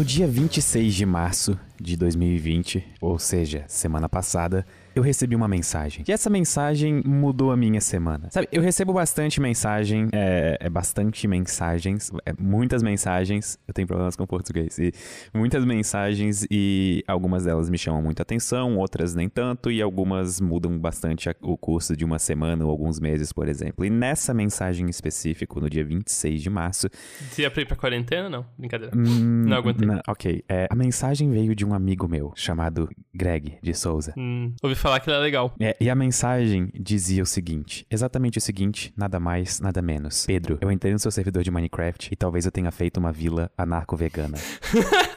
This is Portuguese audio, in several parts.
No dia 26 de março de 2020, ou seja, semana passada, eu recebi uma mensagem. E essa mensagem mudou a minha semana. Sabe, eu recebo bastante mensagem, é, é bastante mensagens, é, muitas mensagens. Eu tenho problemas com português. E muitas mensagens e algumas delas me chamam muita atenção, outras nem tanto, e algumas mudam bastante o curso de uma semana ou alguns meses, por exemplo. E nessa mensagem em específico, no dia 26 de março. Você ia pra ir pra quarentena? Não, brincadeira. Hum, não aguentei. Ok. É, a mensagem veio de um amigo meu chamado Greg de Souza. Hum, ouvi falar que ela é legal. É, e a mensagem dizia o seguinte: exatamente o seguinte, nada mais, nada menos. Pedro, eu entrei no seu servidor de Minecraft e talvez eu tenha feito uma vila anarco-vegana.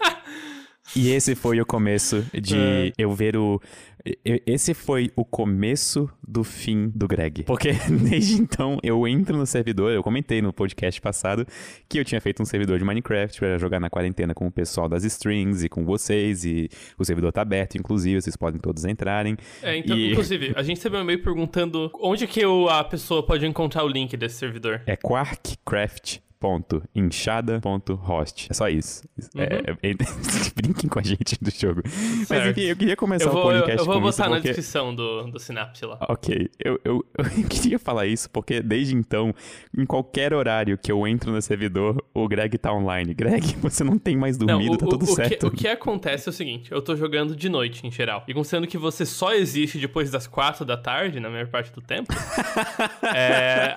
E esse foi o começo de é. eu ver o. Esse foi o começo do fim do Greg. Porque desde então eu entro no servidor, eu comentei no podcast passado que eu tinha feito um servidor de Minecraft para jogar na quarentena com o pessoal das strings e com vocês. E o servidor tá aberto, inclusive, vocês podem todos entrarem. É, então, e... inclusive, a gente recebeu um e-mail perguntando onde que a pessoa pode encontrar o link desse servidor. É Quarkcraft inchada.host. É só isso. Uhum. É, é, é brinquem com a gente do jogo. Certo. Mas enfim, eu queria começar vou, o podcast Eu, eu vou botar na porque... descrição do, do Synapse lá. Ok. Eu, eu, eu, queria falar isso porque desde então, em qualquer horário que eu entro no servidor, o Greg tá online. Greg, você não tem mais dormido, não, o, tá tudo o certo. Que, o que acontece é o seguinte, eu tô jogando de noite, em geral. E considerando que você só existe depois das quatro da tarde, na maior parte do tempo, é,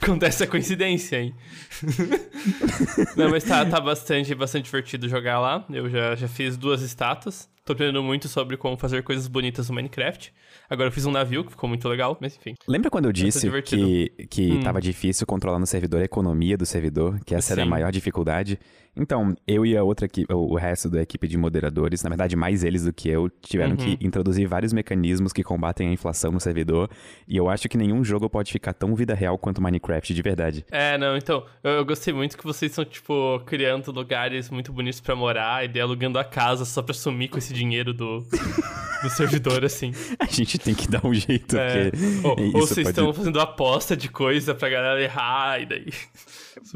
acontece a coincidência, hein? Não, mas tá, tá bastante, bastante divertido jogar lá. Eu já, já fiz duas estátuas. Tô aprendendo muito sobre como fazer coisas bonitas no Minecraft. Agora eu fiz um navio, que ficou muito legal, mas enfim. Lembra quando eu disse que, que hum. tava difícil controlar no servidor a economia do servidor? Que essa Sim. era a maior dificuldade? Então, eu e a outra equipe, o resto da equipe de moderadores, na verdade mais eles do que eu, tiveram uhum. que introduzir vários mecanismos que combatem a inflação no servidor. E eu acho que nenhum jogo pode ficar tão vida real quanto Minecraft, de verdade. É, não, então, eu, eu gostei muito que vocês estão, tipo, criando lugares muito bonitos para morar e alugando a casa só pra sumir com esse dinheiro do, do servidor, assim. A gente tem que dar um jeito, é. Ou, ou vocês estão pode... fazendo aposta de coisa pra galera errar e daí...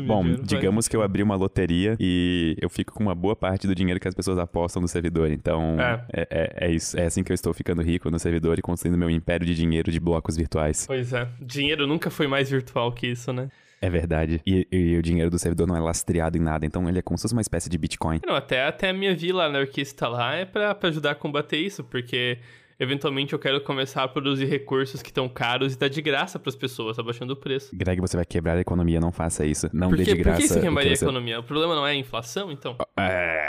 Bom, digamos que eu abri uma loteria e eu fico com uma boa parte do dinheiro que as pessoas apostam no servidor. Então, é. É, é, é, isso. É assim que eu estou ficando rico no servidor e construindo meu império de dinheiro de blocos virtuais. Pois é. Dinheiro nunca foi mais virtual que isso, né? É verdade. E, e, o dinheiro do servidor não é lastreado em nada, então ele é como se fosse uma espécie de Bitcoin. Não, até, até a minha vila anarquista lá é pra, pra ajudar a combater isso, porque eventualmente eu quero começar a produzir recursos que estão caros e dar de graça para as pessoas, abaixando o preço. Greg, você vai quebrar a economia, não faça isso. Não dê de graça. Por que você quebraria a economia? O problema não é a inflação, então? É...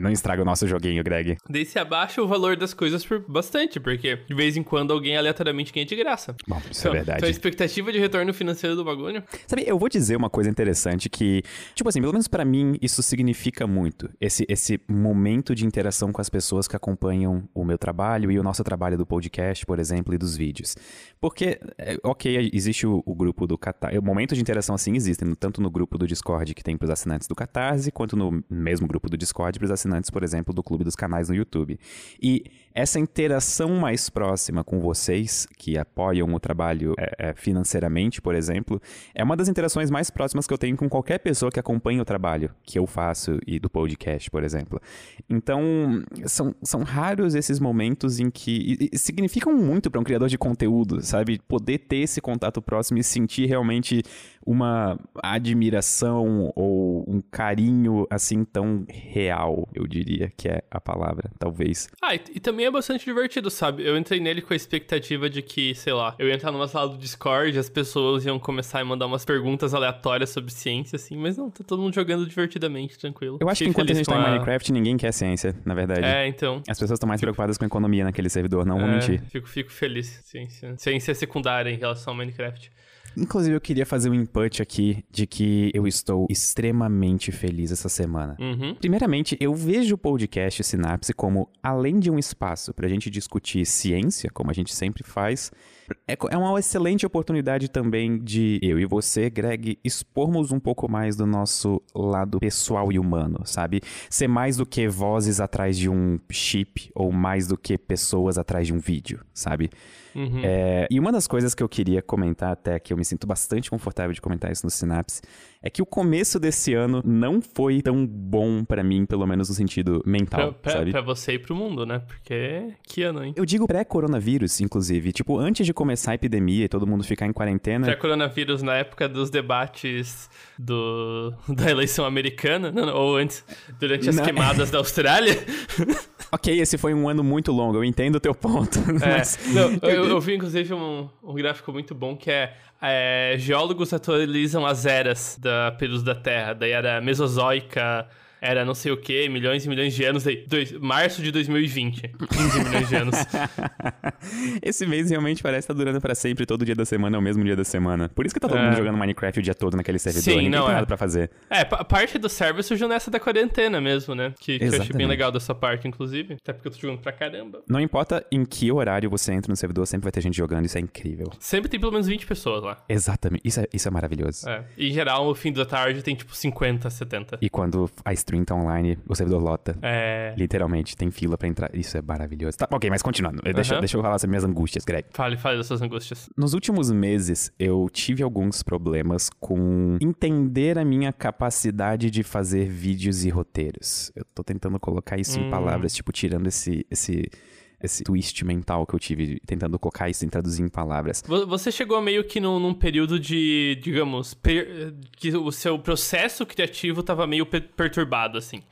Não estraga o nosso joguinho, Greg. Daí se abaixa o valor das coisas por bastante, porque de vez em quando alguém aleatoriamente ganha de graça. Bom, isso é então, é verdade. Então a expectativa de retorno financeiro do bagulho... Sabe, eu vou dizer uma coisa interessante que, tipo assim, pelo menos para mim, isso significa muito. Esse, esse momento de interação com as pessoas que acompanham o meu trabalho e o nosso trabalho do podcast, por exemplo, e dos vídeos. Porque, é, ok, existe o, o grupo do Catarse. Momentos de interação assim existem, tanto no grupo do Discord que tem para os assinantes do Catarse, quanto no mesmo grupo do Discord para os assinantes, por exemplo, do Clube dos Canais no YouTube. E essa interação mais próxima com vocês, que apoiam o trabalho é, é, financeiramente, por exemplo, é uma das interações mais próximas que eu tenho com qualquer pessoa que acompanha o trabalho que eu faço e do podcast, por exemplo. Então, são, são raros esses momentos em que e, e significam muito para um criador de conteúdo, sabe? Poder ter esse contato próximo e sentir realmente uma admiração ou um carinho assim tão real, eu diria que é a palavra, talvez. Ah, e, e, também é bastante divertido, sabe? Eu entrei nele com a expectativa de que, sei lá, eu ia entrar numa sala do Discord, as pessoas iam começar a mandar umas perguntas aleatórias sobre ciência, assim, mas não, tá todo mundo jogando divertidamente, tranquilo. Eu acho Fiquei que enquanto a gente tá em Minecraft, ninguém quer ciência, na verdade. É, então. As pessoas estão mais fico... preocupadas com a economia naquele servidor, não é, vou mentir. Fico, fico feliz. Ciência. Ciência é secundária em relação ao Minecraft. Inclusive, eu queria fazer um input aqui de que eu estou extremamente feliz essa semana. Uhum. Primeiramente, eu vejo o podcast Sinapse como, além de um espaço para a gente discutir ciência, como a gente sempre faz, é, é uma excelente oportunidade também de eu e você, Greg, expormos um pouco mais do nosso lado pessoal e humano, sabe? Ser mais do que vozes atrás de um chip ou mais do que pessoas atrás de um vídeo, sabe? Uhum. É, e uma das coisas que eu queria comentar até que eu me sinto bastante confortável de comentar isso no Synapse, é que o começo desse ano não foi tão bom para mim, pelo menos no sentido mental, pra, pra, sabe? Pra você e pro mundo, né? Porque que ano, hein? Eu digo pré-coronavírus, inclusive. Tipo, antes de começar a epidemia e todo mundo ficar em quarentena. Pré-coronavírus na época dos debates do, da eleição americana, não, não, ou antes, durante as não. queimadas da Austrália. ok, esse foi um ano muito longo, eu entendo o teu ponto. É, mas... não, eu, eu, vi, inclusive, um, um gráfico muito bom que é é, geólogos atualizam as eras da período da Terra. Daí era Mesozoica, era não sei o que, milhões e milhões de anos, daí, dois, março de 2020, 15 milhões de anos. Esse mês realmente parece estar tá durando para sempre, todo dia da semana é o mesmo dia da semana. Por isso que tá todo é. mundo jogando Minecraft o dia todo naquele servidor, Sim, ninguém não, tem é. nada pra fazer. É, parte do server surgiu nessa da quarentena mesmo, né? Que, que eu achei bem legal dessa parte, inclusive, até porque eu tô jogando pra caramba. Não importa em que horário você entra no servidor, sempre vai ter gente jogando, isso é incrível. Sempre tem pelo menos 20 pessoas lá. Exatamente, isso é, isso é maravilhoso. É. Em geral, no fim da tarde tem tipo 50, 70. E quando a stream tá online, o servidor lota. É. Literalmente, tem fila pra entrar. Isso é maravilhoso. Tá, ok, mas continuando. Uhum. Deixa, deixa eu falar sobre minhas angústias, Greg. Fale, fale das suas angústias. Nos últimos meses, eu tive alguns problemas com entender a minha capacidade de fazer vídeos e roteiros. Eu tô tentando colocar isso hum. em palavras, tipo, tirando esse, esse esse twist mental que eu tive tentando colocar isso em traduzir em palavras. Você chegou meio que num, num período de, digamos, per, que o seu processo criativo estava meio perturbado, assim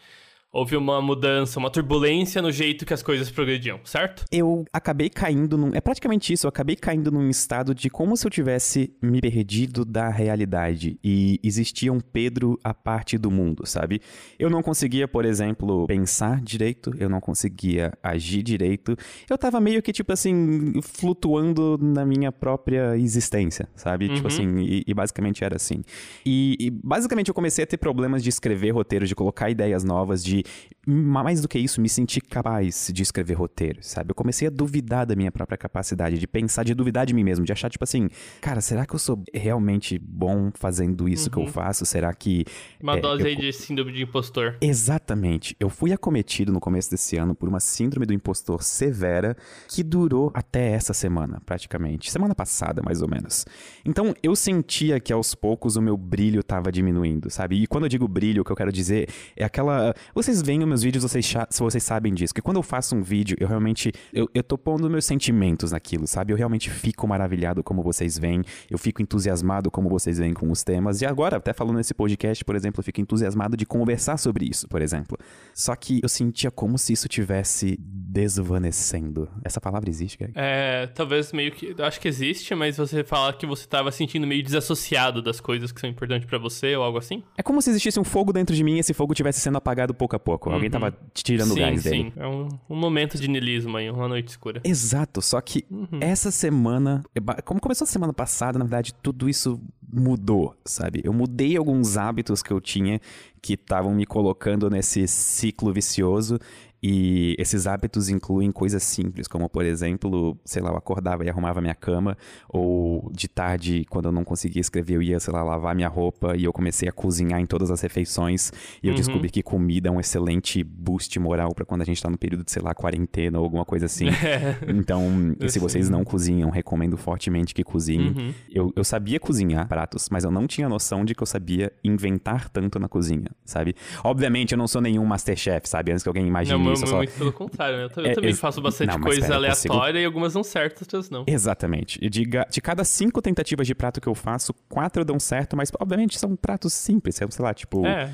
houve uma mudança, uma turbulência no jeito que as coisas progrediam, certo? Eu acabei caindo num. É praticamente isso, eu acabei caindo num estado de como se eu tivesse me perdido da realidade e existia um Pedro à parte do mundo, sabe? Eu não conseguia, por exemplo, pensar direito, eu não conseguia agir direito. Eu tava meio que, tipo assim, flutuando na minha própria existência, sabe? Tipo uhum. Tipo assim, e, e, basicamente era assim. E, e basicamente eu comecei a ter problemas de escrever roteiros, de colocar ideias novas, de mais do que isso, me sentir capaz de escrever roteiro, sabe? Eu comecei a duvidar da minha própria capacidade, de pensar, de duvidar de mim mesmo, de achar, tipo assim, cara, será que eu sou realmente bom fazendo isso uhum. que eu uhum. faço? Será que. Uma é, dose eu... aí de síndrome de impostor. Exatamente. Eu fui acometido no começo desse ano por uma síndrome do impostor severa que durou até essa semana, praticamente. Semana passada, mais ou menos. Então, eu sentia que aos poucos o meu brilho tava diminuindo, sabe? E quando eu digo brilho, o que eu quero dizer é aquela. Vocês vocês veem os meus vídeos, vocês, se vocês sabem disso. Que quando eu faço um vídeo, eu realmente. Eu, eu tô pondo meus sentimentos naquilo, sabe? Eu realmente fico maravilhado como vocês veem. Eu fico entusiasmado como vocês veem com os temas. E agora, até falando nesse podcast, por exemplo, eu fico entusiasmado de conversar sobre isso, por exemplo. Só que eu sentia como se isso tivesse desvanecendo. Essa palavra existe, Greg? É, talvez meio que. Eu acho que existe, mas você fala que você tava sentindo meio desassociado das coisas que são importantes para você ou algo assim? É como se existisse um fogo dentro de mim e esse fogo tivesse sendo apagado pouco a pouco. Uhum. Alguém tava tirando sim, o gás sim. dele. Sim, é um, um, momento de nilismo aí, uma noite escura. Exato, só que uhum. essa semana, como começou a semana passada, na verdade, tudo isso mudou, sabe? Eu mudei alguns hábitos que eu tinha que estavam me colocando nesse ciclo vicioso e esses hábitos incluem coisas simples, como por exemplo, sei lá, eu acordava e arrumava minha cama, ou de tarde, quando eu não conseguia escrever, eu ia, sei lá, lavar minha roupa e eu comecei a cozinhar em todas as refeições. E eu uhum. descobri que comida é um excelente boost moral para quando a gente tá no período de, sei lá, quarentena ou alguma coisa assim. então, se vocês não cozinham, recomendo fortemente que cozinhem. Uhum. Eu, eu sabia cozinhar pratos, mas eu não tinha noção de que eu sabia inventar tanto na cozinha, sabe? Obviamente, eu não sou nenhum Masterchef, sabe? Antes que alguém imagine não, Só... Muito pelo contrário, né? Eu, eu é, também faço bastante não, coisa pera, aleatória consigo... e algumas não certas, outras não. Exatamente. De, de cada cinco tentativas de prato que eu faço, quatro dão certo, mas obviamente são pratos simples, sei lá, tipo é.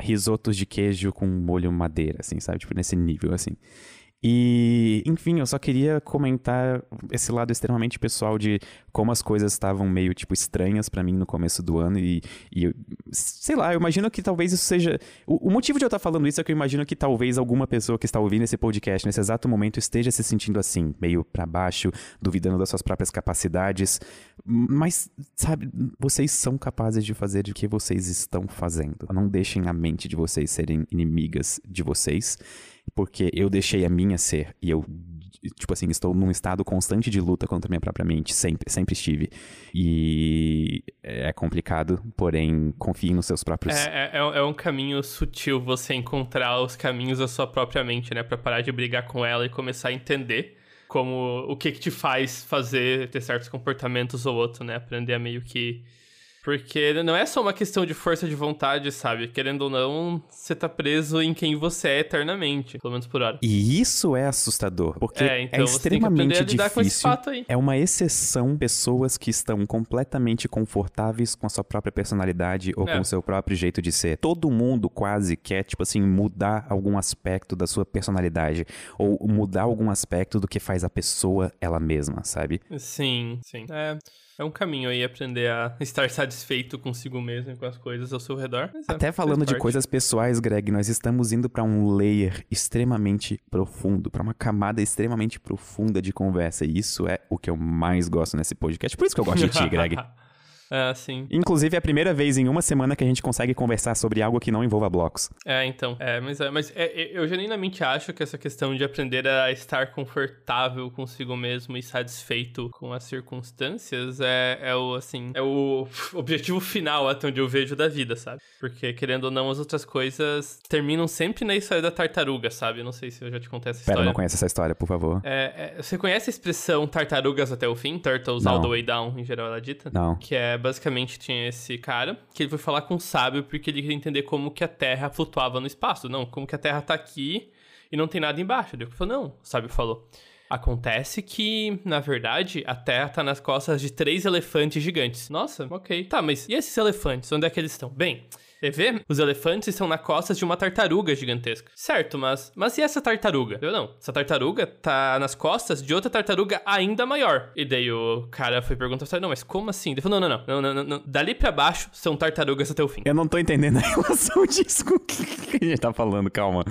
risotos de queijo com molho madeira, assim, sabe? Tipo, nesse nível, assim. E, enfim, eu só queria comentar esse lado extremamente pessoal de como as coisas estavam meio, tipo, estranhas para mim no começo do ano. E, e, sei lá, eu imagino que talvez isso seja. O, o motivo de eu estar falando isso é que eu imagino que talvez alguma pessoa que está ouvindo esse podcast nesse exato momento esteja se sentindo assim, meio para baixo, duvidando das suas próprias capacidades. Mas, sabe, vocês são capazes de fazer o que vocês estão fazendo. Não deixem a mente de vocês serem inimigas de vocês porque eu deixei a minha ser e eu tipo assim, estou num estado constante de luta contra a minha própria mente, sempre, sempre estive. E é complicado, porém, confie nos seus próprios. É, é, é, um caminho sutil você encontrar os caminhos da sua própria mente, né? Pra parar de brigar com ela e começar a entender como o que que te faz fazer ter certos comportamentos ou outro, né? Aprender a meio que porque não é só uma questão de força de vontade, sabe? Querendo ou não, você tá preso em quem você é eternamente, pelo menos por hora. E isso é assustador, porque é, então é extremamente difícil. É uma exceção pessoas que estão completamente confortáveis com a sua própria personalidade ou é. com o seu próprio jeito de ser. Todo mundo quase quer, tipo assim, mudar algum aspecto da sua personalidade ou mudar algum aspecto do que faz a pessoa ela mesma, sabe? Sim, sim. É. É um caminho aí aprender a estar satisfeito consigo mesmo e com as coisas ao seu redor. É, Até falando de coisas pessoais, Greg, nós estamos indo para um layer extremamente profundo, para uma camada extremamente profunda de conversa. E isso é o que eu mais gosto nesse podcast. Por isso que eu gosto de ti, Greg. É, sim. Inclusive, é a primeira vez em uma semana que a gente consegue conversar sobre algo que não envolva blocos. É, então. É, mas, é, mas é, é eu genuinamente acho que essa questão de aprender a estar confortável consigo mesmo e satisfeito com as circunstâncias é, é o, assim, é o objetivo final até onde eu vejo da vida, sabe? Porque, querendo ou não, as outras coisas terminam sempre na história da tartaruga, sabe? Eu não sei se eu já te contei essa história. Pera, não conheço essa história, por favor. É, é, você conhece a expressão tartarugas até o fim? Turtles não. all the way down, em geral ela é dita? Não. Que é basicamente tinha esse cara que ele foi falar com o sábio porque ele queria entender como que a Terra flutuava no espaço. Não, como que a Terra tá aqui e não tem nada embaixo. Ele falou, não, o sábio falou. Acontece que, na verdade, a Terra tá nas costas de três elefantes gigantes. Nossa, ok. Tá, mas e esses elefantes? Onde é que eles estão? Bem, vê? Os elefantes estão na costas de uma tartaruga gigantesca. Certo, mas. Mas e essa tartaruga? Eu não. Essa tartaruga tá nas costas de outra tartaruga ainda maior. E daí o cara foi perguntar: não, mas como assim? Ele falou: não, não, não, não, não, não. Dali pra baixo são tartarugas até o fim. Eu não tô entendendo a relação disso com o que a gente tá falando, calma.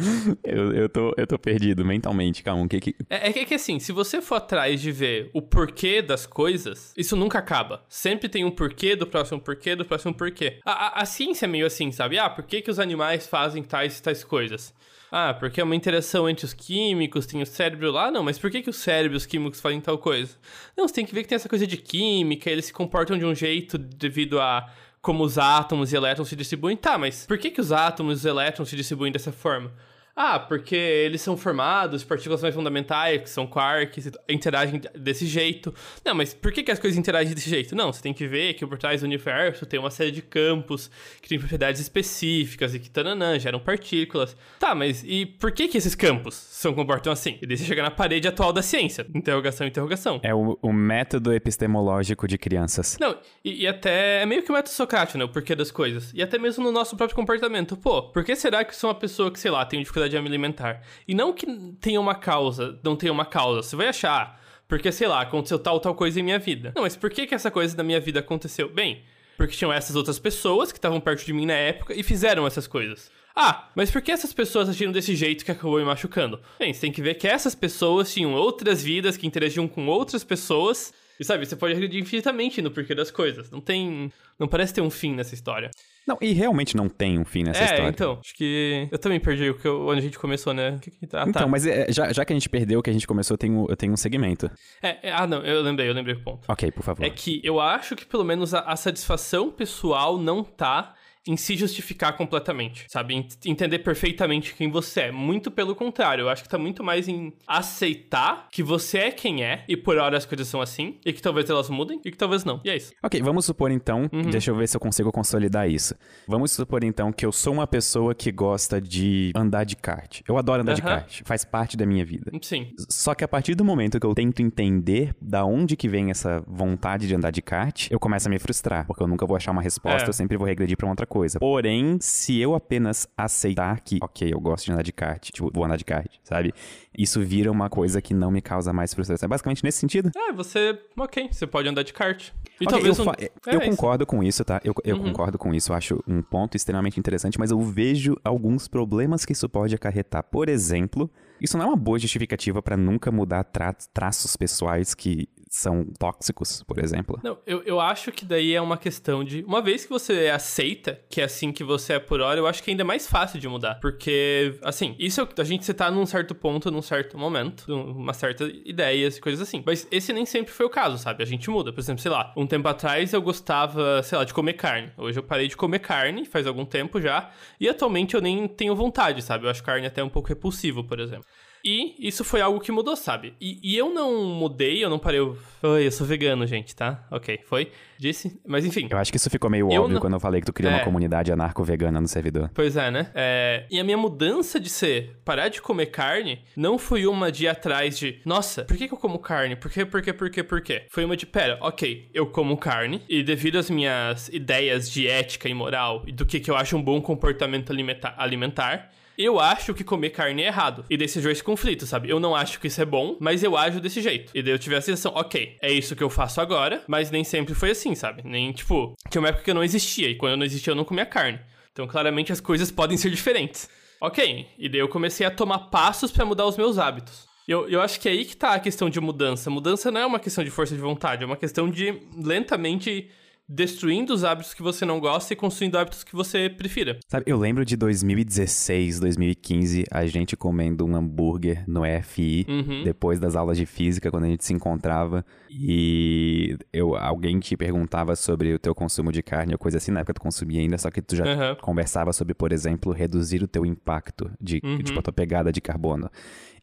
Eu, eu, tô, eu tô perdido mentalmente, calma. Que que. É, é que assim, se você for atrás de ver o porquê das coisas, isso nunca acaba. Sempre tem um porquê do próximo porquê do próximo porquê. A, a, a ciência é meio assim assim, sabe? Ah, por que, que os animais fazem tais tais coisas? Ah, porque é uma interação entre os químicos, tem o cérebro lá. Não, mas por que, que o cérebro e os químicos fazem tal coisa? Não, você tem que ver que tem essa coisa de química, eles se comportam de um jeito devido a como os átomos e elétrons se distribuem. Tá, mas por que, que os átomos e os elétrons se distribuem dessa forma? Ah, porque eles são formados partículas mais fundamentais, que são quarks, interagem desse jeito. Não, mas por que, que as coisas interagem desse jeito? Não, você tem que ver que por trás do universo tem uma série de campos que têm propriedades específicas e que tananã, geram partículas. Tá, mas e por que que esses campos se comportam assim? E daí você chega na parede atual da ciência. Interrogação, interrogação. É o, o método epistemológico de crianças. Não, e, e, até é meio que o método socrático, né? O porquê das coisas. E até mesmo no nosso próprio comportamento. Pô, por que será que sou uma pessoa que, sei lá, tem dificuldade dificuldade alimentar. E não que tenha uma causa, não tenha uma causa. Você vai achar, porque, sei lá, aconteceu tal, tal coisa em minha vida. Não, mas por que, que essa coisa da minha vida aconteceu? Bem, porque tinham essas outras pessoas que estavam perto de mim na época e fizeram essas coisas. Ah, mas por que essas pessoas agiram desse jeito que acabou me machucando? Bem, você tem que ver que essas pessoas tinham outras vidas que interagiam com outras pessoas. E sabe, você pode agredir infinitamente no porquê das coisas. Não tem. Não parece ter um fim nessa história. Não, e realmente não tem um fim nessa é, história. É, então, acho que eu também perdi o que eu, onde a gente começou, né? Ah, tá. Então, mas é, já, já que a gente perdeu o que a gente começou, eu tenho, eu tenho um segmento. É, é, ah, não, eu lembrei, eu lembrei o ponto. Ok, por favor. É que eu acho que pelo menos a, a satisfação pessoal não tá em se justificar completamente, sabe? Entender perfeitamente quem você é. Muito pelo contrário, eu acho que tá muito mais em aceitar que você é quem é e por hora as coisas são assim e que talvez elas mudem e que talvez não. E é isso. Ok, vamos supor então, uhum. deixa eu ver se eu consigo consolidar isso. Vamos supor então que eu sou uma pessoa que gosta de andar de kart. Eu adoro andar uhum. de kart, faz parte da minha vida. Sim. Só que a partir do momento que eu tento entender da onde que vem essa vontade de andar de kart, eu começo a me frustrar, porque eu nunca vou achar uma resposta, é. eu sempre vou regredir para outra coisa. Porém, se eu apenas aceitar que, ok, eu gosto de andar de kart, tipo, vou andar de kart, sabe? Isso vira uma coisa que não me causa mais frustração. É basicamente nesse sentido. É, você, ok, você pode andar de kart. E okay, talvez eu, um... é, eu concordo com isso, tá? Eu, eu uhum. concordo com isso, eu acho um ponto extremamente interessante, mas eu vejo alguns problemas que isso pode acarretar. Por exemplo, isso não é uma boa justificativa para nunca mudar tra traços pessoais que são tóxicos, por exemplo? Não, eu, eu acho que daí é uma questão de. Uma vez que você aceita que é assim que você é por hora, eu acho que é ainda mais fácil de mudar. Porque, assim, isso é, a gente tá num certo ponto, num certo momento, uma certa ideias e coisas assim. Mas esse nem sempre foi o caso, sabe? A gente muda. Por exemplo, sei lá, um tempo atrás eu gostava, sei lá, de comer carne. Hoje eu parei de comer carne, faz algum tempo já. E atualmente eu nem tenho vontade, sabe? Eu acho carne até um pouco repulsivo, por exemplo. E isso foi algo que mudou, sabe? E, e eu não mudei, eu não parei. Eu, Oi, eu sou vegano, gente, tá? Ok, foi. Disse. Mas enfim. Eu acho que isso ficou meio óbvio não- quando eu falei que tu criou É. uma comunidade anarco-vegana no servidor. Pois é, né? É, e a minha mudança de ser parar de comer carne não foi uma de ir atrás de, nossa, por que, que eu como carne? Por quê, por quê, por quê, por quê? Foi uma de, pera, ok, eu como carne e devido às minhas ideias de ética e moral e do que, que eu acho um bom comportamento alimenta- alimentar. Eu acho que comer carne é errado. E daí surgiu esse conflito, sabe? Eu não acho que isso é bom, mas eu ajo desse jeito. E daí eu tive a sensação, ok, é isso que eu faço agora, mas nem sempre foi assim, sabe? Nem, tipo, tinha uma época que eu não existia, e quando eu não existia eu não comia carne. Então, claramente, as coisas podem ser diferentes. Ok, e daí eu comecei a tomar passos pra mudar os meus hábitos. Eu, eu acho que é aí que tá a questão de mudança. Mudança não é uma questão de força de vontade, é uma questão de lentamente destruindo os hábitos que você não gosta e construindo hábitos que você prefira. Sabe, eu lembro de 2016, 2015, a gente comendo um hambúrguer no EFI, Uhum. depois das aulas de física, quando a gente se encontrava, e eu, alguém te perguntava sobre o teu consumo de carne ou coisa assim, na época tu consumia ainda, só que tu já Aham. conversava sobre, por exemplo, reduzir o teu impacto, de, Uhum. tipo, a tua pegada de carbono.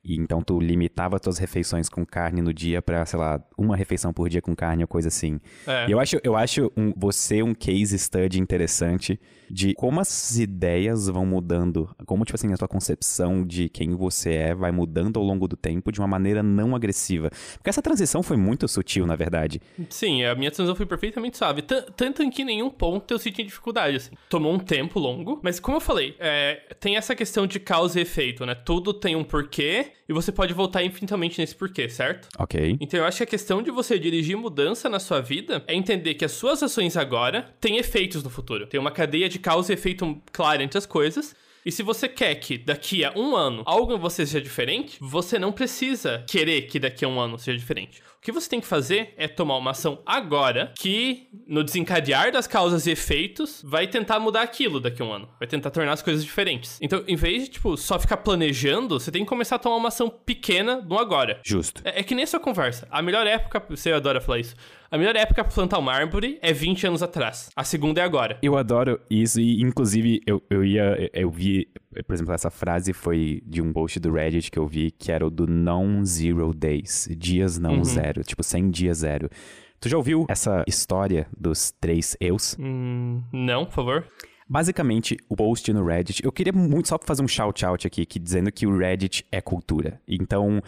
E então tu limitava tuas refeições com carne no dia pra, sei lá, uma refeição por dia com carne ou coisa assim. É. E eu acho, eu acho um- você um case study interessante de como as ideias vão mudando, como, tipo assim, a tua concepção de quem você é vai mudando ao longo do tempo de uma maneira não agressiva. Porque essa transição foi muito sutil, na verdade. Sim, a minha decisão foi perfeitamente suave. Tan- Tanto em que em nenhum ponto eu senti dificuldade, assim. Tomou um tempo longo, mas como eu falei, é, tem essa questão de causa e efeito, né? Tudo tem um porquê e você pode voltar infinitamente nesse porquê, certo? Ok. Então eu acho que a questão de você dirigir mudança na sua vida é entender que as suas ações agora têm efeitos no futuro. Tem uma cadeia de causa e efeito clara entre as coisas. E se você quer que daqui a um ano algo em você seja diferente, você não precisa querer que daqui a um ano seja diferente. O que você tem que fazer é tomar uma ação agora que, no desencadear das causas e efeitos, vai tentar mudar aquilo daqui a um ano. Vai tentar tornar as coisas diferentes. Então, em vez de, tipo, só ficar planejando, você tem que começar a tomar uma ação pequena no agora. Justo. É, é que nem sua conversa. A melhor época, você adora falar isso. A melhor época pra plantar uma árvore é 20 anos atrás. A segunda é agora. Eu adoro isso e, inclusive, eu, eu ia. Eu vi, por exemplo, essa frase foi de um post do Reddit que eu vi, que era o do non-zero days. Dias não zero. Tipo, 100 dias zero. Tu já ouviu essa história dos três eus? Hum, não, por favor. Basicamente, o post no Reddit, eu queria muito só fazer um shout-out aqui, que dizendo que o Reddit é cultura. Então,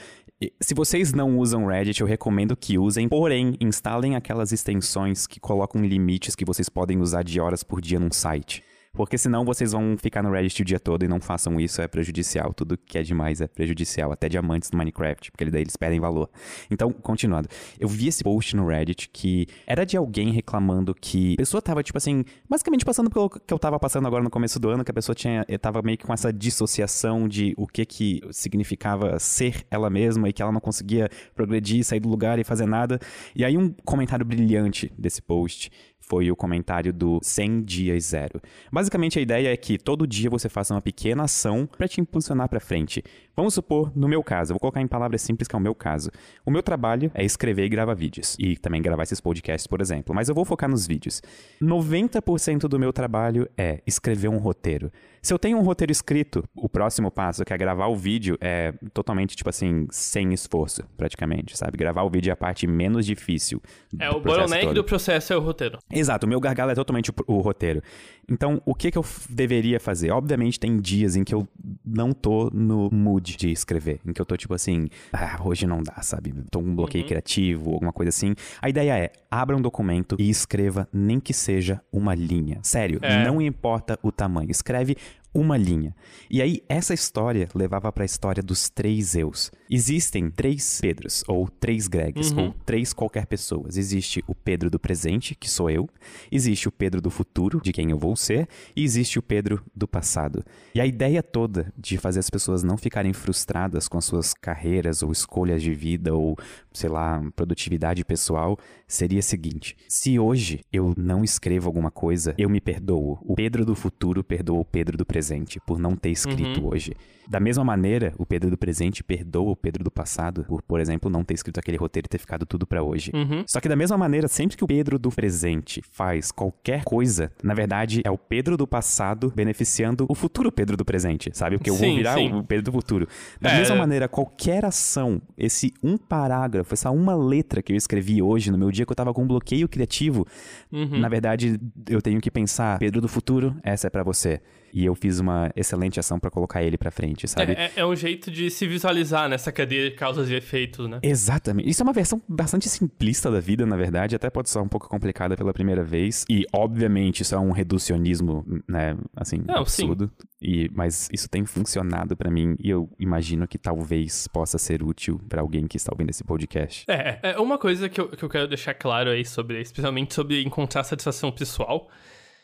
se vocês não usam Reddit, eu recomendo que usem, porém, instalem aquelas extensões que colocam limites que vocês podem usar de horas por dia num site. Porque senão vocês vão ficar no Reddit o dia todo e não façam isso, é prejudicial. Tudo que é demais é prejudicial, até diamantes no Minecraft, porque daí eles perdem valor. Então, continuando. Eu vi esse post no Reddit que era de alguém reclamando que a pessoa tava, tipo assim, basicamente passando pelo que eu tava passando agora no começo do ano, que a pessoa tinha, tava meio que com essa dissociação de o que que significava ser ela mesma e que ela não conseguia progredir, sair do lugar e fazer nada. E aí um comentário brilhante desse post foi o comentário do 100 dias zero. Basicamente a ideia é que todo dia você faça uma pequena ação para te impulsionar para frente. Vamos supor, no meu caso, vou colocar em palavras simples que é o meu caso. O meu trabalho é escrever e gravar vídeos e também gravar esses podcasts, por exemplo, mas eu vou focar nos vídeos. 90% do meu trabalho é escrever um roteiro. Se eu tenho um roteiro escrito, o próximo passo, que é gravar o vídeo, é totalmente, tipo assim, sem esforço, praticamente, sabe? Gravar o vídeo é a parte menos difícil. É, o bottleneck do processo é o roteiro. Exato, o meu gargalo é totalmente o, o roteiro. Então, o que, que eu deveria fazer? Obviamente, tem dias em que eu não tô no mood de escrever. Em que eu tô tipo assim, ah, hoje não dá, sabe? Tô com um bloqueio criativo, alguma coisa assim. A ideia é, abra um documento e escreva nem que seja uma linha. Sério, É. não importa o tamanho. Escreve uma linha. E aí, essa história levava para a história dos três eus. Existem três Pedros, ou três Gregs, Uhum. ou três qualquer pessoas. Existe o Pedro do presente, que sou eu. Existe o Pedro do futuro, de quem eu vou ser. E existe o Pedro do passado. E a ideia toda de fazer as pessoas não ficarem frustradas com as suas carreiras, ou escolhas de vida, ou, sei lá, produtividade pessoal, seria a seguinte: se hoje eu não escrevo alguma coisa, eu me perdoo. O Pedro do futuro perdoa o Pedro do presente por não ter escrito hoje. Da mesma maneira, o Pedro do presente perdoa Pedro do passado por, por exemplo, não ter escrito aquele roteiro e ter ficado tudo para hoje. Uhum. Só que da mesma maneira, sempre que o Pedro do presente faz qualquer coisa, na verdade é o Pedro do passado beneficiando o futuro Pedro do presente, sabe? Porque eu Sim, vou virar sim. o Pedro do futuro. Da É. mesma maneira, qualquer ação, esse um parágrafo, essa uma letra que eu escrevi hoje no meu dia que eu tava com um bloqueio criativo, Uhum. na verdade eu tenho que pensar, Pedro do futuro, essa é pra você. E eu fiz uma excelente ação pra colocar ele pra frente, sabe? É, é- é um jeito de se visualizar nessa cadeia de causas e efeitos, né? Exatamente. Isso é uma versão bastante simplista da vida, na verdade. Até pode soar um pouco complicada pela primeira vez. E, obviamente, isso é um reducionismo, né? Assim, Não, sim. absurdo. E, mas isso tem funcionado pra mim. E eu imagino que talvez possa ser útil pra alguém que está ouvindo esse podcast. É, é uma coisa que eu, que eu quero deixar claro aí sobre, especialmente sobre encontrar satisfação pessoal,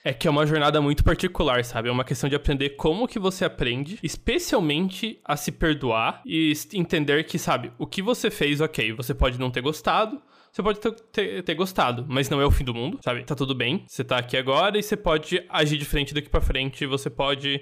é que é uma jornada muito particular, sabe? É uma questão de aprender como que você aprende, especialmente a se perdoar e entender que, sabe, o que você fez, ok, você pode não ter gostado, você pode ter, ter- gostado, mas não é o fim do mundo, sabe? Tá tudo bem, você tá aqui agora e você pode agir diferente daqui pra frente, você pode,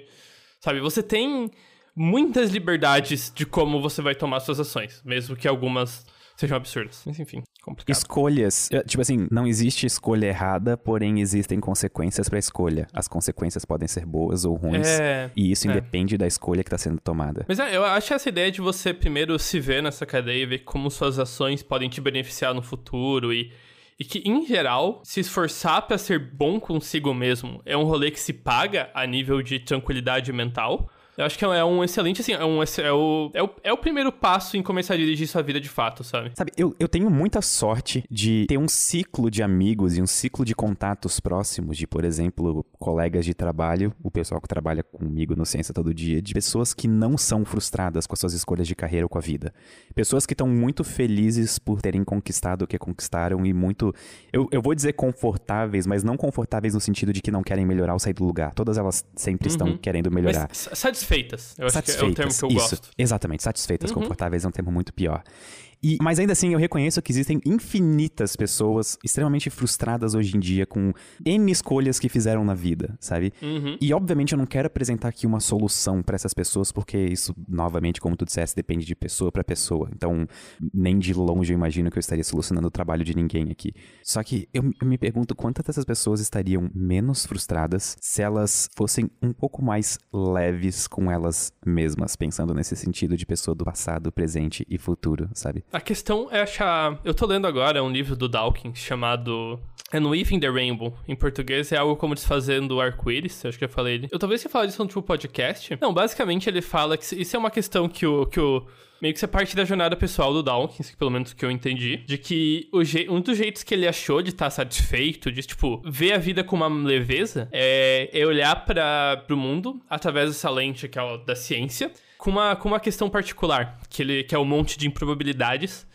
sabe? Você tem muitas liberdades de como você vai tomar suas ações, mesmo que algumas sejam absurdas. Mas enfim, complicado. Escolhas. Tipo assim, não existe escolha errada, porém existem consequências pra escolha. As consequências podem ser boas ou ruins. É, E isso é. independe da escolha que tá sendo tomada. Mas é, eu acho essa ideia de você primeiro se ver nessa cadeia e ver como suas ações podem te beneficiar no futuro e, e que, em geral, se esforçar pra ser bom consigo mesmo é um rolê que se paga a nível de tranquilidade mental. Eu acho que é um excelente, assim, é, um, é, o, é, o, é o primeiro passo em começar a dirigir sua vida de fato, sabe? Sabe, eu, eu tenho muita sorte de ter um ciclo de amigos e um ciclo de contatos próximos, de, por exemplo, colegas de trabalho, o pessoal que trabalha comigo no Ciência todo dia, de pessoas que não são frustradas com as suas escolhas de carreira ou com a vida. Pessoas que estão muito felizes por terem conquistado o que conquistaram e muito. Eu, eu vou dizer confortáveis, mas não confortáveis no sentido de que não querem melhorar ou sair do lugar. Todas elas sempre estão Uhum. querendo melhorar. Mas satisfeitas. Eu acho que é o termo Satisfeitas, que eu isso. gosto. Exatamente, satisfeitas, Uhum. confortáveis é um termo muito pior. E, mas ainda assim, eu reconheço que existem infinitas pessoas extremamente frustradas hoje em dia com N escolhas que fizeram na vida, sabe? Uhum. E obviamente eu não quero apresentar aqui uma solução pra essas pessoas, porque isso, novamente, como tu disseste, depende de pessoa pra pessoa. Então, nem de longe eu imagino que eu estaria solucionando o trabalho de ninguém aqui. Só que eu, eu me pergunto quantas dessas pessoas estariam menos frustradas se elas fossem um pouco mais leves com elas mesmas, pensando nesse sentido de pessoa do passado, presente e futuro, sabe? A questão é achar. Eu tô lendo agora um livro do Dawkins chamado Unweaving the Rainbow. Em português é algo como desfazendo o arco-íris. Acho que eu falei. Eu talvez você fale disso no tipo podcast. Não, basicamente ele fala que isso é uma questão que o. Que o Meio que isso é parte da jornada pessoal do Dawkins, que pelo menos que eu entendi. De que o je... um dos jeitos que ele achou de estar satisfeito, de, tipo, ver a vida com uma leveza, é, é olhar para pro mundo através dessa lente que é o da ciência, com uma, com uma questão particular, que, ele, que é um monte de improbabilidades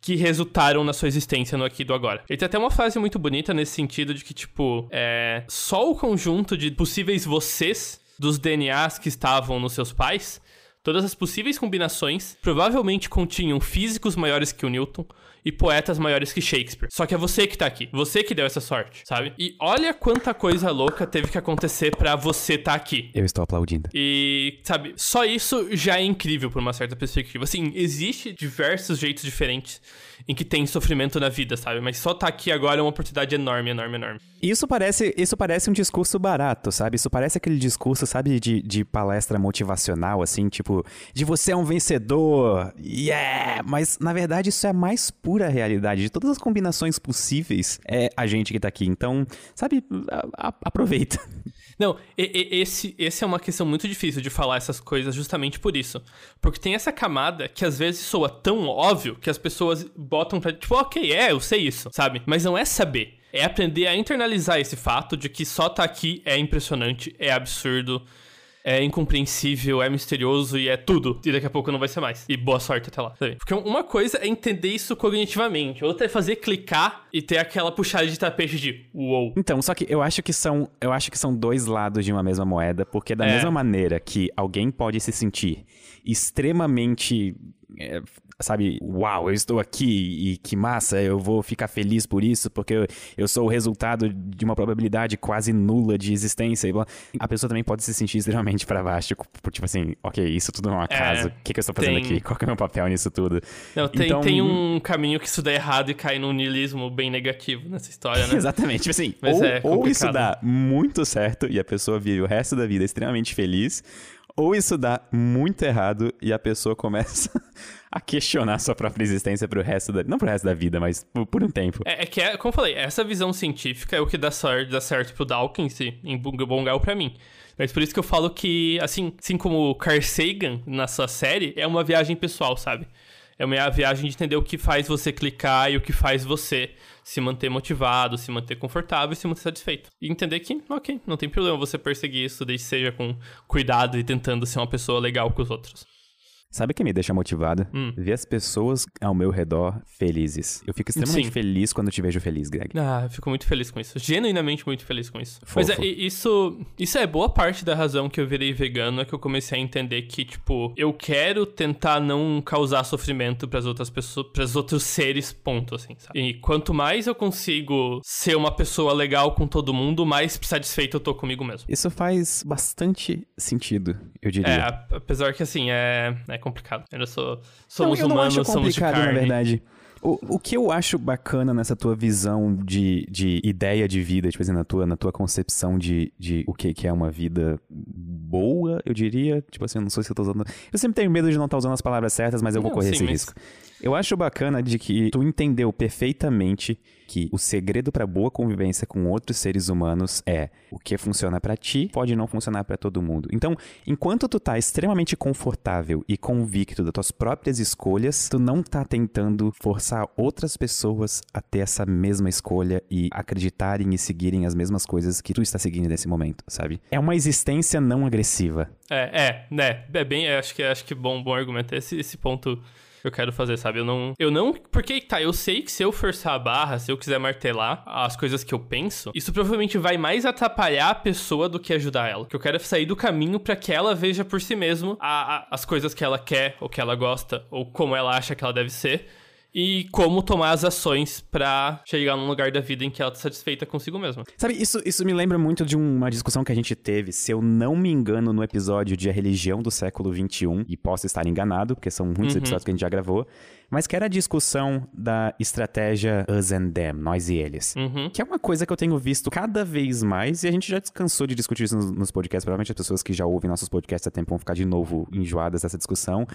que resultaram na sua existência no aqui do agora. Ele tem até uma frase muito bonita nesse sentido de que, tipo, é, só o conjunto de possíveis vocês dos DNAs que estavam nos seus pais, todas as possíveis combinações, provavelmente continham físicos maiores que o Newton e poetas maiores que Shakespeare. Só que é você que tá aqui, você que deu essa sorte, sabe? E olha quanta coisa louca teve que acontecer pra você tá aqui. Eu estou aplaudindo. E, sabe, só isso já é incrível por uma certa perspectiva. Assim, existe diversos jeitos diferentes em que tem sofrimento na vida, sabe? Mas só tá aqui agora é uma oportunidade enorme, enorme, enorme. Isso parece, isso parece um discurso barato, sabe? Isso parece aquele discurso, sabe, de, de palestra motivacional, assim, tipo, de você é um vencedor, yeah! Mas, na verdade, isso é a mais pura realidade. De todas as combinações possíveis, é a gente que tá aqui. Então, sabe, a- a- aproveita. Não, e- e- esse, esse é uma questão muito difícil de falar essas coisas justamente por isso. Porque tem essa camada que às vezes soa tão óbvio que as pessoas botam pra. Tipo, ok, é, eu sei isso, sabe? Mas não é saber. É aprender a internalizar esse fato de que só tá aqui é impressionante, é absurdo, é incompreensível, é misterioso e é tudo. E daqui a pouco não vai ser mais. E boa sorte até lá. sabe? Porque uma coisa é entender isso cognitivamente, outra é fazer clicar e ter aquela puxada de tapete de uou. Então, só que eu acho que são, eu acho que são dois lados de uma mesma moeda, porque da É. mesma maneira que alguém pode se sentir extremamente é, sabe, uau, eu estou aqui e que massa, eu vou ficar feliz por isso, porque eu, eu sou o resultado de uma probabilidade quase nula de existência. E. A pessoa também pode se sentir extremamente para baixo, tipo, tipo assim, ok, isso tudo é um acaso, o que, que eu estou fazendo tem... aqui? Qual é o meu papel nisso tudo? Não, tem, então... tem um caminho que isso dá errado e cai num niilismo bem negativo nessa história, né? Exatamente, tipo assim, ou, é ou isso dá muito certo e a pessoa vive o resto da vida extremamente feliz, ou isso dá muito errado e a pessoa começa a questionar sua própria existência pro resto da... Não pro resto da vida, mas por, um tempo. É, é, que, é, como eu falei, essa visão científica é o que dá certo, dá certo pro Dawkins em grau pra mim. Mas por isso que eu falo que, assim, assim como Carl Sagan na sua série, é uma viagem pessoal, sabe? É uma viagem de entender o que faz você clicar e o que faz você se manter motivado, se manter confortável e se manter satisfeito. E entender que, ok, não tem problema você perseguir isso, desde que seja com cuidado e tentando ser uma pessoa legal com os outros. Sabe o que me deixa motivado? Hum. Ver as pessoas ao meu redor felizes. Eu fico extremamente Sim. feliz quando te vejo feliz, Greg. Ah, eu fico muito feliz com isso. Genuinamente muito feliz com isso. Fofo. Mas é, isso, isso é boa parte da razão que eu virei vegano, é que eu comecei a entender que, tipo, eu quero tentar não causar sofrimento para as outras pessoas, para os outros seres, ponto, assim, sabe? E quanto mais eu consigo ser uma pessoa legal com todo mundo, mais satisfeito eu tô comigo mesmo. Isso faz bastante sentido, eu diria. É, apesar que, assim, é, é é complicado. Eu sou, somos não, humanos, não acho somos de carne. na verdade. O, o que eu acho bacana nessa tua visão de, de ideia de vida, tipo assim, na tua, na tua concepção de, de o que, que é uma vida boa, eu diria. Tipo assim, eu não sei se eu tô usando. Eu sempre tenho medo de não estar tá usando as palavras certas, mas eu vou correr sim, esse mas... risco. Eu acho bacana de que tu entendeu perfeitamente que o segredo para boa convivência com outros seres humanos é o que funciona para ti pode não funcionar para todo mundo. Então, enquanto tu tá extremamente confortável e convicto das tuas próprias escolhas, tu não tá tentando forçar outras pessoas a ter essa mesma escolha e acreditarem e seguirem as mesmas coisas que tu está seguindo nesse momento, sabe? É uma existência não agressiva. É, é, né? É bem, acho que acho que bom, bom argumento esse esse ponto eu quero fazer, sabe? Eu não. Eu não. Porque tá, eu sei que se eu forçar a barra, se eu quiser martelar as coisas que eu penso, isso provavelmente vai mais atrapalhar a pessoa do que ajudar ela. Que eu quero sair do caminho para que ela veja por si mesmo a, a, as coisas que ela quer, ou que ela gosta, ou como ela acha que ela deve ser e como tomar as ações para chegar num lugar da vida em que ela tá satisfeita consigo mesma. Sabe, isso, isso me lembra muito de uma discussão que a gente teve, se eu não me engano, no episódio de A Religião do Século XXI, e posso estar enganado, porque são muitos uhum. episódios que a gente já gravou, mas que era a discussão da estratégia us and them, nós e eles. Uhum. Que é uma coisa que eu tenho visto cada vez mais, e a gente já descansou de discutir isso nos, nos podcasts, provavelmente as pessoas que já ouvem nossos podcasts há tempo vão ficar de novo enjoadas dessa discussão,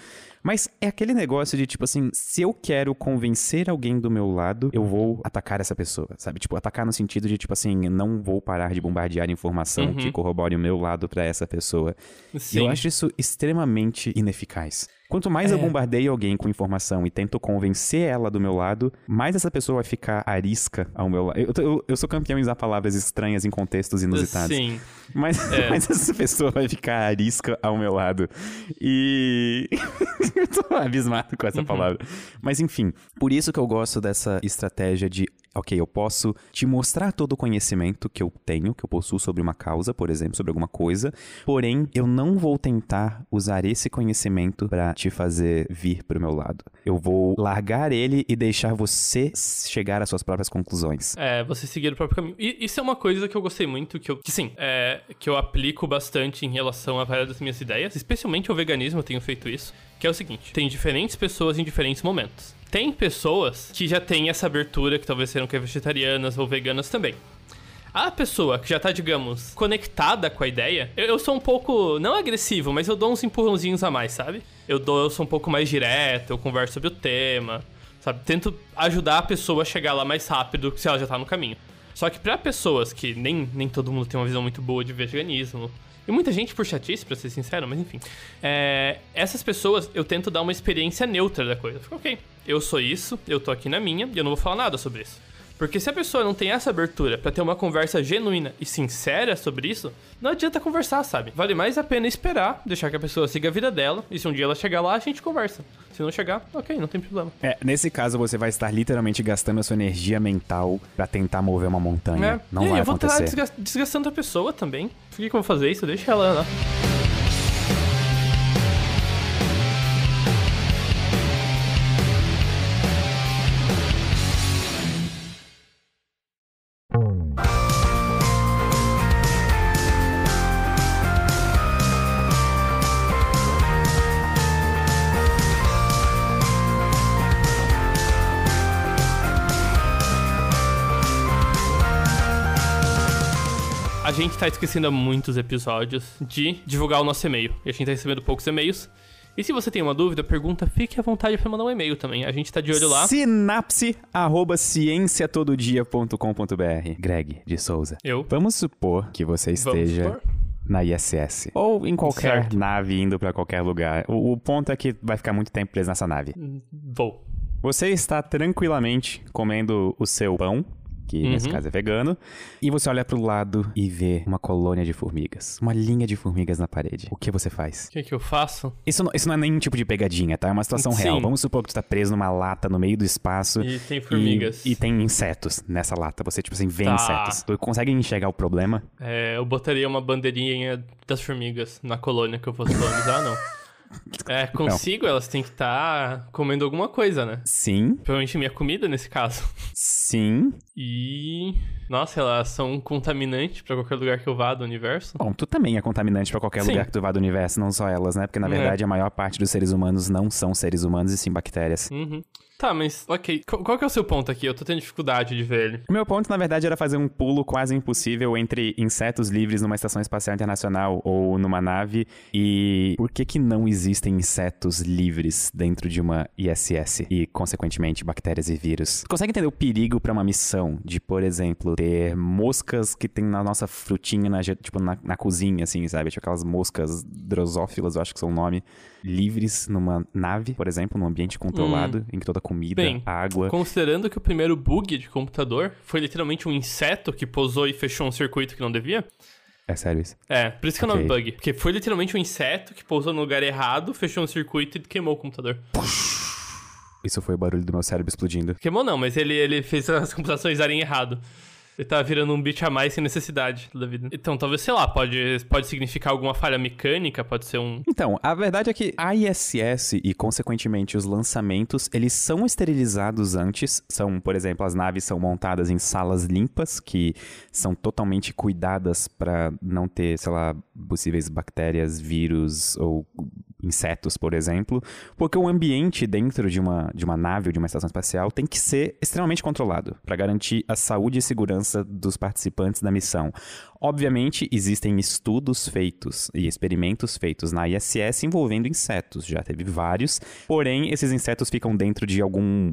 mas é aquele negócio de, tipo assim, se eu quero convencer alguém do meu lado, eu vou atacar essa pessoa, sabe? Tipo, atacar no sentido de, tipo assim, não vou parar de bombardear informação uhum. que corrobore o meu lado para essa pessoa. Sim. Eu acho isso extremamente ineficaz. Quanto mais é. eu bombardeio alguém com informação e tento convencer ela do meu lado, mais essa pessoa vai ficar arisca ao meu lado. Eu, eu, eu, sou campeão em usar palavras estranhas em contextos inusitados. Sim. Mas, é. mas essa pessoa vai ficar arisca ao meu lado. E. eu tô abismado com essa uhum. palavra. Mas enfim, por isso que eu gosto dessa estratégia de ok, eu posso te mostrar todo o conhecimento que eu tenho, que eu possuo sobre uma causa, por exemplo, sobre alguma coisa, porém, eu não vou tentar usar esse conhecimento para te fazer vir pro meu lado. Eu vou largar ele e deixar você chegar às suas próprias conclusões. É, você seguir o próprio caminho. E isso é uma coisa que eu gostei muito, que eu, que sim, é, que eu aplico bastante em relação a várias das minhas ideias, especialmente ao veganismo, eu tenho feito isso, que é o seguinte, tem diferentes pessoas em diferentes momentos tem pessoas que já têm essa abertura, que talvez serão que é vegetarianas ou veganas também. A pessoa que já tá, digamos, conectada com a ideia, eu, eu, sou um pouco, não agressivo, mas eu dou uns empurrãozinhos a mais, sabe? Eu dou, eu sou um pouco mais direto, eu converso sobre o tema, sabe? Tento ajudar a pessoa a chegar lá mais rápido se ela já tá no caminho. Só que para pessoas que nem, nem todo mundo tem uma visão muito boa de veganismo, e muita gente por chatice, pra ser sincero, mas enfim. É, essas pessoas, eu tento dar uma experiência neutra da coisa. Fico, ok, eu sou isso, eu tô aqui na minha, e eu não vou falar nada sobre isso. Porque se a pessoa não tem essa abertura para ter uma conversa genuína e sincera sobre isso, não adianta conversar, sabe? Vale mais a pena esperar, deixar que a pessoa siga a vida dela, e se um dia ela chegar lá, a gente conversa. Se não chegar, ok, não tem problema. É, nesse caso você vai estar literalmente gastando a sua energia mental para tentar mover uma montanha. É. Não e vai eu vou estar desgastando a pessoa também. Por que, que eu vou fazer isso? Deixa ela lá. A gente tá esquecendo há muitos episódios de divulgar o nosso e-mail. E a gente tá recebendo poucos e-mails. E se você tem uma dúvida, pergunta, fique à vontade para mandar um e-mail também. A gente tá de olho lá. Sinapse, arroba cienciatododia.com.br. Greg de Souza. Eu. Vamos supor que você esteja na ISS. Ou em qualquer Certo. nave indo pra qualquer lugar. O, o ponto é que vai ficar muito tempo preso nessa nave. Vou. Você está tranquilamente comendo o seu pão, que nesse Uhum. caso é vegano, e você olha pro lado e vê uma colônia de formigas. Uma linha de formigas na parede. O que você faz? O que, que eu faço? Isso não, isso não é nenhum tipo de pegadinha, tá? É uma situação Sim. real. Vamos supor que tu tá preso numa lata no meio do espaço. E tem formigas. E, e tem insetos nessa lata. Você, tipo assim, vê Tá. insetos. Tu consegue enxergar o problema? É, eu botaria uma bandeirinha das formigas na colônia que eu fosse colonizar, não. É, consigo, elas têm que estar comendo alguma coisa, né? Sim, Provavelmente minha comida nesse caso. sim. E. Nossa, elas são um contaminante pra qualquer lugar que eu vá do universo. Bom, tu também é contaminante pra qualquer Sim. lugar que tu vá do universo, não só elas, né? Porque na É. verdade a maior parte dos seres humanos não são seres humanos e sim bactérias. Uhum. Tá, mas ok. Qu- Qual que é o seu ponto aqui? Eu tô tendo dificuldade de ver ele. O meu ponto, na verdade, era fazer um pulo quase impossível entre insetos livres numa estação espacial internacional ou numa nave e por que que não existem insetos livres dentro de uma ISS e, consequentemente, bactérias e vírus? Consegue entender o perigo pra uma missão de, por exemplo, ter moscas que tem na nossa frutinha, na, tipo, na, na cozinha, assim, sabe? Tipo aquelas moscas drosófilas, eu acho que são o nome, livres numa nave, por exemplo, num ambiente controlado, em que toda comida, Bem, água... Considerando que o primeiro bug de computador foi literalmente um inseto que pousou e fechou um circuito que não devia. É sério isso? É, por isso que é o nome bug. Porque foi literalmente um inseto que pousou no lugar errado, fechou um circuito e queimou o computador. Isso foi o barulho do meu cérebro explodindo. Queimou não, mas ele, ele fez as computações darem errado. Ele tava virando um bit a mais sem necessidade da vida. Então, talvez, sei lá, pode, pode significar alguma falha mecânica, pode ser um. Então, a verdade é que a ISS e, consequentemente, os lançamentos, eles são esterilizados antes. São, por exemplo, as naves são montadas em salas limpas, que são totalmente cuidadas para não ter, sei lá, possíveis bactérias, vírus ou insetos, por exemplo, porque o ambiente dentro de uma, de uma nave ou de uma estação espacial tem que ser extremamente controlado para garantir a saúde e segurança dos participantes da missão. Obviamente, existem estudos feitos e experimentos feitos na ISS envolvendo insetos, já teve vários, porém, esses insetos ficam dentro de algum,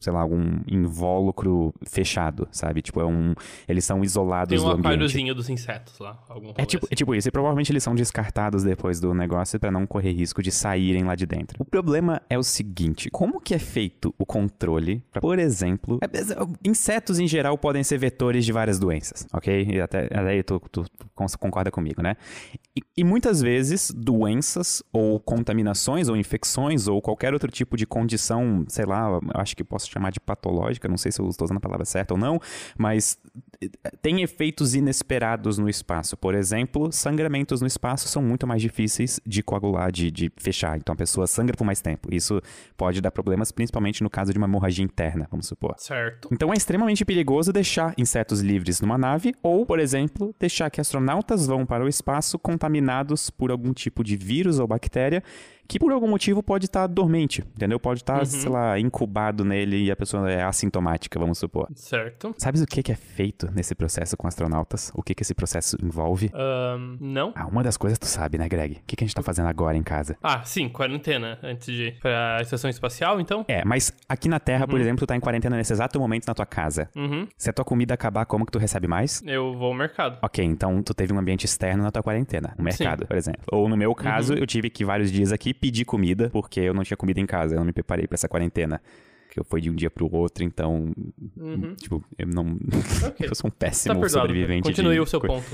sei lá, algum invólucro fechado, sabe? Tipo, é um. Eles são isolados Tem um do ambiente. aquáriozinho dos insetos lá. É tipo, assim. é tipo isso, e provavelmente eles são descartados depois do negócio pra não correr risco de saírem lá de dentro. O problema é o seguinte: como que é feito o controle pra, por exemplo, é- é- insetos em geral podem ser vetores de várias doenças, ok? E até, aí tu, tu cons- concorda comigo, né? E, e muitas vezes doenças ou contaminações ou infecções ou qualquer outro tipo de condição, sei lá, acho que posso chamar de patológica, não sei se eu estou usando a palavra certa ou não, mas tem efeitos inesperados no espaço. Por exemplo, sangramentos no espaço são muito mais difíceis de coagular, de, de fechar. Então a pessoa sangra por mais tempo. Isso pode dar problemas, principalmente no caso de uma hemorragia interna, vamos supor. Certo. Então é extremamente perigoso deixar insetos livres numa nave ou, por exemplo, deixar que astronautas vão para o espaço contaminados por algum tipo de vírus ou bactéria que por algum motivo pode estar dormente, entendeu? Pode estar, sei lá, incubado nele e a pessoa é assintomática, vamos supor. Certo. Sabes o que que é feito nesse processo com astronautas? O que que esse processo envolve? Ahn, não? Ah, uma das coisas tu sabe, né, Greg? O que, que a gente tá fazendo agora em casa? Ah, sim, quarentena antes de ir pra estação espacial, então? É, mas aqui na Terra, por exemplo, tu tá em quarentena nesse exato momento na tua casa. Uhum. Se a tua comida acabar, como que tu recebe mais? Eu vou ao mercado. Ok, então tu teve um ambiente externo na tua quarentena, um mercado, por exemplo. Ou no meu caso, eu tive que vários dias aqui pedir comida, porque eu não tinha comida em casa, eu não me preparei pra essa quarentena. Que eu fui de um dia pro outro, então. Tipo, eu não. Ok. eu sou um Tá péssimo perdoado. sobrevivente. Continue de o seu ponto.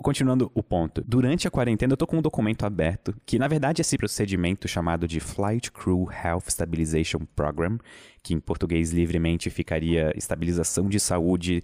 Continuando o ponto. Durante a quarentena, eu tô com um documento aberto, que na verdade é esse procedimento chamado de Flight Crew Health Stabilization Program, que em português livremente ficaria estabilização de saúde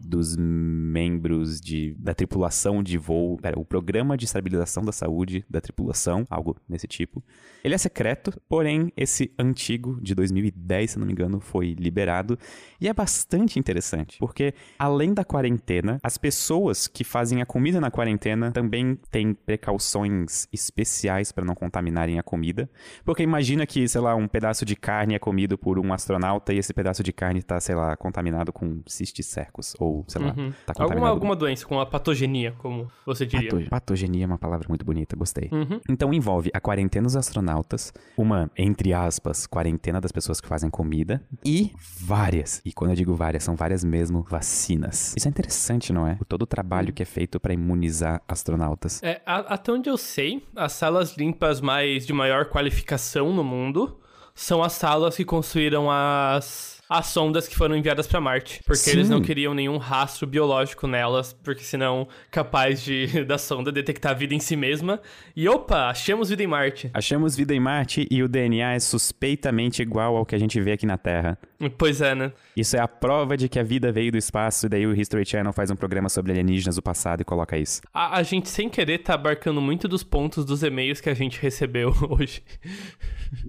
dos membros de, da tripulação de voo, o programa de estabilização da saúde da tripulação, algo desse tipo. Ele é secreto, porém esse antigo de 2010, se não me engano, foi liberado e é bastante interessante, porque além da quarentena, as pessoas que fazem a comida na quarentena também têm precauções especiais para não contaminarem a comida, porque imagina que, sei lá, um pedaço de carne é comido por um astronauta e esse pedaço de carne está, sei lá, contaminado com cisticercos ou sei lá, Uhum. tá Alguma, contaminado. alguma doença, com a patogenia, como você diria. Pato- Patogenia é uma palavra muito bonita, gostei. Uhum. Então envolve a quarentena dos astronautas, uma, entre aspas, quarentena das pessoas que fazem comida e várias, e quando eu digo várias, são várias mesmo, vacinas. Isso é interessante, não é? Todo o trabalho que é feito pra imunizar astronautas. É, até onde eu sei, as salas limpas mais de maior qualificação no mundo são as salas que construíram as, as sondas que foram enviadas pra Marte. Porque eles Sim. não queriam nenhum rastro biológico nelas, porque senão capaz de da sonda detectar vida em si mesma. E opa, achamos vida em Marte. Achamos vida em Marte e o DNA é suspeitamente igual ao que a gente vê aqui na Terra. Pois é, né? Isso é a prova de que a vida veio do espaço, e daí o History Channel faz um programa sobre alienígenas do passado e coloca isso. A, a gente, sem querer, tá abarcando muito dos pontos dos e-mails que a gente recebeu hoje.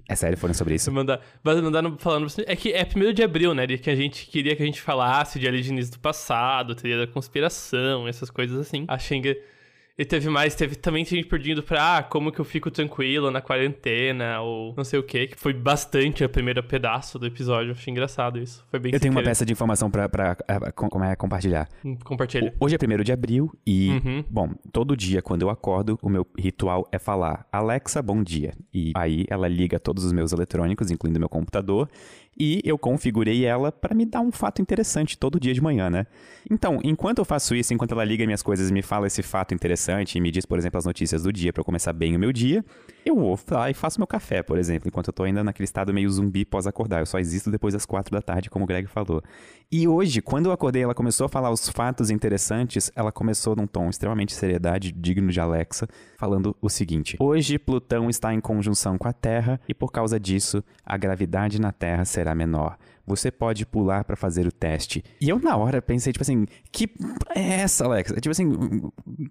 É sério, foram sobre isso? Mandar, mas mandaram falando. É que é primeiro de abril, né? De que a gente queria que a gente falasse de alienígenas do passado, teoria da conspiração, essas coisas assim. Achei que. E teve mais, teve também gente pedindo pra, ah, como que eu fico tranquilo na quarentena, ou não sei o que, que foi bastante o primeiro pedaço do episódio. Achei engraçado isso. Foi bem Eu tenho uma peça de informação pra, pra, com- como é, compartilhar. Hum, Compartilha. Hoje é 1 de abril e, Uhum. bom, todo dia quando eu acordo, o meu ritual é falar Alexa, bom dia. E aí ela liga todos os meus eletrônicos, incluindo meu computador, e eu configurei ela para me dar um fato interessante todo dia de manhã, né? Então, enquanto eu faço isso, enquanto ela liga minhas coisas e me fala esse fato interessante e me diz, por exemplo, as notícias do dia para começar bem o meu dia, eu vou lá e faço meu café, por exemplo, enquanto eu tô ainda naquele estado meio zumbi pós-acordar. Eu só existo depois das quatro da tarde, como o Greg falou. E hoje, quando eu acordei, ela começou a falar os fatos interessantes, ela começou num tom extremamente seriedade, digno de Alexa, falando o seguinte: Hoje Plutão está em conjunção com a Terra e por causa disso, a gravidade na Terra será menor. Você pode pular pra fazer o teste. E eu, na hora, pensei, tipo assim, que é essa, Alexa? Tipo assim,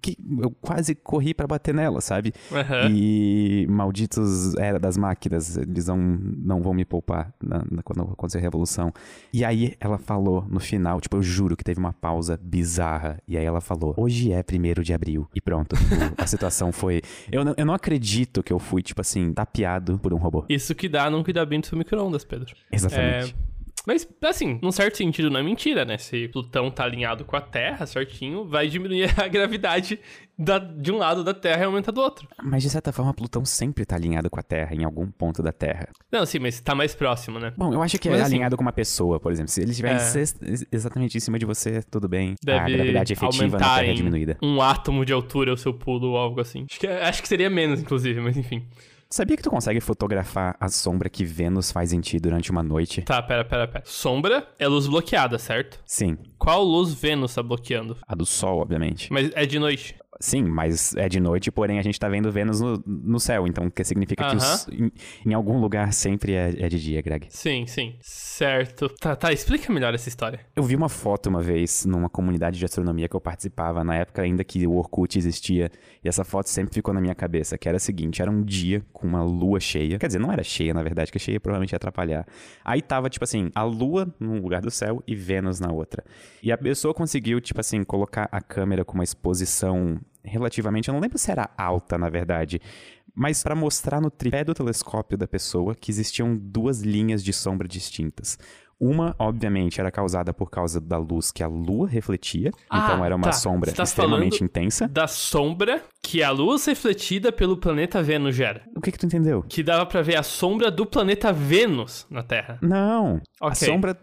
que eu quase corri pra bater nela, sabe? Aham. E malditos era das máquinas, eles não, não vão me poupar na, na- quando acontecer a revolução. E aí ela falou no final, tipo, eu juro que teve uma pausa bizarra. E aí ela falou: hoje é primeiro de abril. E pronto, o- a situação foi. Eu não, eu não acredito que eu fui, tipo assim, tapeado por um robô. Isso que dá não cuidar bem do seu micro-ondas, Pedro. Exatamente. É, Mas, assim, num certo sentido, não é mentira, né? Se Plutão tá alinhado com a Terra certinho, vai diminuir a gravidade da- de um lado da Terra e aumenta do outro. Mas de certa forma, Plutão sempre tá alinhado com a Terra, em algum ponto da Terra. Não, sim, mas tá mais próximo, né? Bom, eu acho que é Mas, assim, alinhado com uma pessoa, por exemplo. Se ele estiver É. exatamente em cima de você, tudo bem. Deve a gravidade efetiva na Terra é diminuída. um átomo de altura o seu pulo ou algo assim. Acho que, acho que seria menos, inclusive, mas enfim. Sabia que tu consegue fotografar a sombra que Vênus faz em ti durante uma noite? Tá, pera, pera, pera. Sombra é luz bloqueada, certo? Sim. Qual luz Vênus tá bloqueando? A do Sol, obviamente. Mas é de noite. Sim, mas é de noite, porém a gente tá vendo Vênus no, no céu. Então, que significa que os- em, em algum lugar sempre é, é de dia, Greg. Sim, sim. Certo. Tá, tá, explica melhor essa história. Eu vi uma foto uma vez numa comunidade de astronomia que eu participava, na época ainda que o Orkut existia, e essa foto sempre ficou na minha cabeça, que era a seguinte, era um dia com uma lua cheia, quer dizer, não era cheia, na verdade, que cheia provavelmente ia atrapalhar. Aí tava, tipo assim, a lua num lugar do céu e Vênus na outra. E a pessoa conseguiu, tipo assim, colocar a câmera com uma exposição relativamente, eu não lembro se era alta, na verdade, mas para mostrar no tripé do telescópio da pessoa que existiam duas linhas de sombra distintas. Uma, obviamente, era causada por causa da luz que a lua refletia, Ah, então era uma tá. sombra tá extremamente intensa. Da sombra que a luz refletida pelo planeta Vênus gera. O que que tu entendeu? Que dava pra ver a sombra do planeta Vênus na Terra. Não, a Ok. sombra...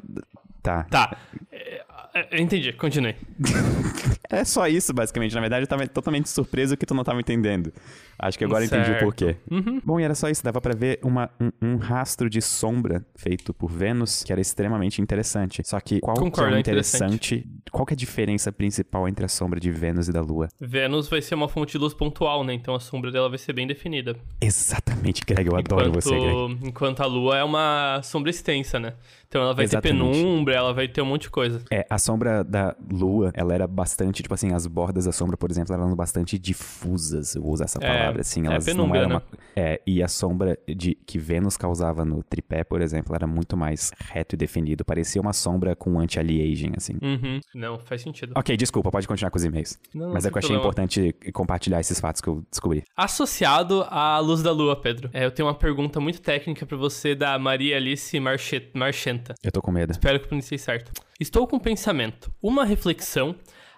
Tá. Tá. É, é, eu entendi, continue. É só isso, basicamente. Na verdade, eu tava totalmente surpreso que tu não tava entendendo. Acho que agora eu entendi o Certo. Uhum. porquê. Bom, e era só isso. Dava pra ver uma, um, um rastro de sombra feito por Vênus que era extremamente interessante. Só que qual que Concordo, é o é interessante. interessante... Qual que é a diferença principal entre a sombra de Vênus e da Lua? Vênus vai ser uma fonte de luz pontual, né? Então a sombra dela vai ser bem definida. Exatamente, Greg. Eu adoro enquanto, você, Greg. enquanto a lua é uma sombra extensa, né? Então ela vai Exatamente. ter penumbra, ela vai ter um monte de coisa. É, a sombra da lua, ela era bastante, tipo assim, as bordas da sombra, por exemplo, eram bastante difusas, eu vou usar essa É, palavra, assim, é elas não penumbra, eram né? uma... É, e a sombra de que Vênus causava no tripé, por exemplo, era muito mais reto e definido, parecia uma sombra com anti-aliasing, assim. Uhum. Não, faz sentido. Ok, desculpa, pode continuar com os e-mails. Não, não Mas é que eu achei problema. importante compartilhar esses fatos que eu descobri. Associado à luz da lua, Pedro. É, eu tenho uma pergunta muito técnica pra você da Maria Alice Marche- Marchenta. Eu tô com medo. Espero que eu pronunciei certo. Estou com um pensamento, uma reflexão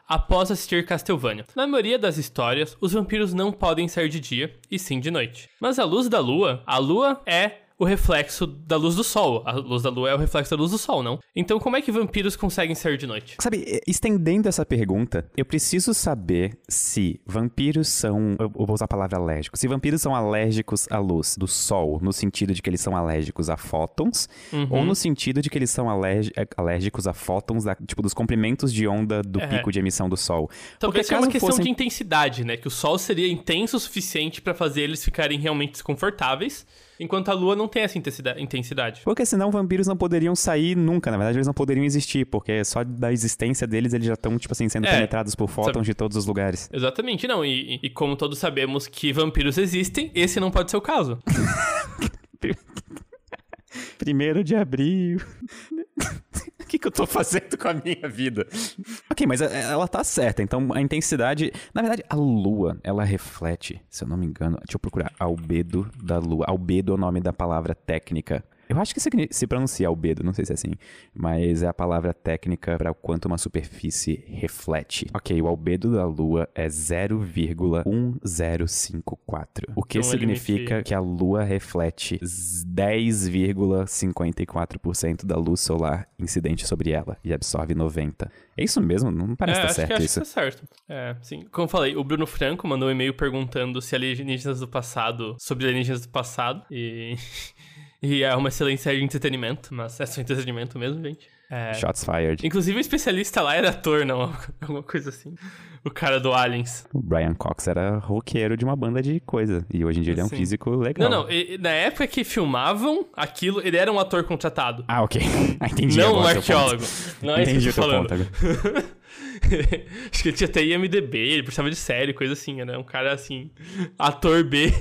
após assistir Castlevania. Na maioria das histórias, os vampiros não podem sair de dia, e sim de noite. Mas a luz da lua, a lua é o reflexo da luz do sol. A luz da lua é o reflexo da luz do sol, não? Então, como é que vampiros conseguem sair de noite? Sabe, estendendo essa pergunta, eu preciso saber se vampiros são. Eu vou usar a palavra alérgico. Se vampiros são alérgicos à luz do sol, no sentido de que eles são alérgicos a fótons, uhum. ou no sentido de que eles são alérgicos a fótons, da, tipo, dos comprimentos de onda do é. pico de emissão do sol. Talvez seja uma questão fossem... de intensidade, né? Que o sol seria intenso o suficiente para fazer eles ficarem realmente desconfortáveis. Enquanto a lua não tem essa intensidade. Porque senão vampiros não poderiam sair nunca. Na verdade, eles não poderiam existir, porque só da existência deles eles já estão, tipo assim, sendo é, penetrados por fótons sabe... de todos os lugares. Exatamente, não. E, e como todos sabemos que vampiros existem, esse não pode ser o caso. Primeiro de abril. O que, que eu tô fazendo com a minha vida? ok, mas é, ela tá certa. Então a intensidade. Na verdade, a lua, ela reflete, se eu não me engano. Deixa eu procurar. Albedo da lua. Albedo é o nome da palavra técnica eu acho que se pronuncia albedo, não sei se é assim, mas é a palavra técnica para o quanto uma superfície reflete. Ok, o albedo da Lua é 0,1054, o que então significa que a Lua reflete 10,54% da luz solar incidente sobre ela e absorve 90. É isso mesmo? Não parece é, estar certo que, isso. Acho que tá certo. É, sim. Como eu falei, o Bruno Franco mandou um e-mail perguntando se alienígenas do passado, sobre alienígenas do passado, e E é uma excelente série de entretenimento, mas é só entretenimento mesmo, gente. É... Shots fired. Inclusive o especialista lá era ator, não? Alguma coisa assim. O cara do Aliens. O Brian Cox era roqueiro de uma banda de coisa. E hoje em dia ele é um físico legal. Não, não. E, na época que filmavam aquilo, ele era um ator contratado. Ah, ok. Ah, entendi. Não um arqueólogo. Não é entendi isso que eu tô falando. Ponto Acho que ele tinha até IMDB, ele precisava de série, coisa assim, né? Um cara assim, ator B,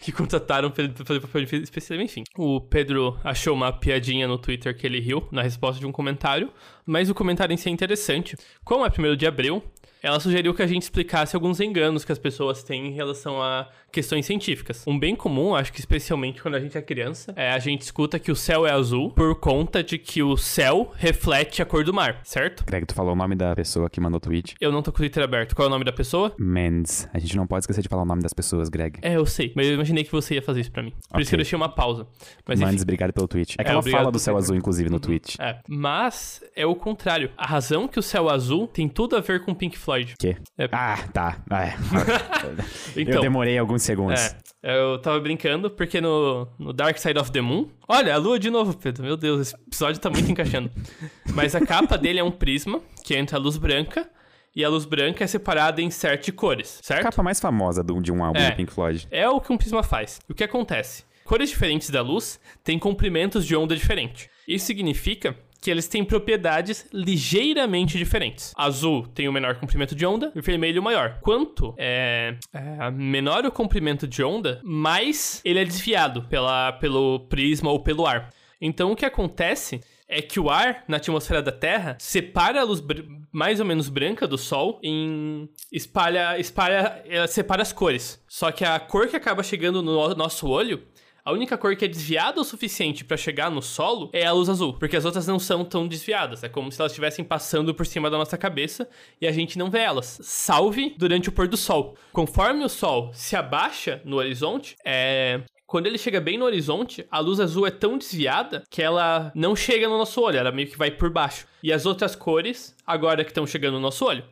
que contrataram pra fazer papel especial, enfim. O Pedro achou uma piadinha no Twitter que ele riu na resposta de um comentário, mas o comentário em si é interessante. Como é primeiro de abril, ela sugeriu que a gente explicasse alguns enganos que as pessoas têm em relação a questões científicas. Um bem comum, acho que especialmente quando a gente é criança, é a gente escuta que o céu é azul por conta de que o céu reflete a cor do mar, certo? Greg, tu falou o nome da pessoa que mandou o tweet. Eu não tô com o Twitter aberto. Qual é o nome da pessoa? Mendes. A gente não pode esquecer de falar o nome das pessoas, Greg. É, eu sei, mas eu imaginei que você ia fazer isso pra mim. Por okay. isso que eu deixei uma pausa. Mas, Mendes, obrigado pelo tweet. É que é, ela fala do céu azul, inclusive, no uhum. tweet. É, mas é o contrário. A razão que o céu azul tem tudo a ver com Pink Floyd. Que? É... Ah, tá. Ah, é. então, eu demorei alguns segundos. É, eu tava brincando, porque no, no Dark Side of the Moon. Olha, a lua de novo, Pedro. Meu Deus, esse episódio tá muito encaixando. Mas a capa dele é um prisma que entra a luz branca. E a luz branca é separada em sete cores, certo? A capa mais famosa do, de um álbum é, do Pink Floyd. É o que um prisma faz. O que acontece? Cores diferentes da luz têm comprimentos de onda diferentes. Isso significa que eles têm propriedades ligeiramente diferentes. Azul tem o menor comprimento de onda e vermelho o maior. Quanto é, é, menor o comprimento de onda, mais ele é desviado pela, pelo prisma ou pelo ar. Então o que acontece é que o ar na atmosfera da Terra separa a luz mais ou menos branca do Sol em espalha espalha separa as cores. Só que a cor que acaba chegando no nosso olho a única cor que é desviada o suficiente para chegar no solo é a luz azul, porque as outras não são tão desviadas. É como se elas estivessem passando por cima da nossa cabeça e a gente não vê elas. Salve durante o pôr do sol. Conforme o sol se abaixa no horizonte, é, quando ele chega bem no horizonte, a luz azul é tão desviada que ela não chega no nosso olho, ela meio que vai por baixo. E as outras cores, agora que estão chegando no nosso olho,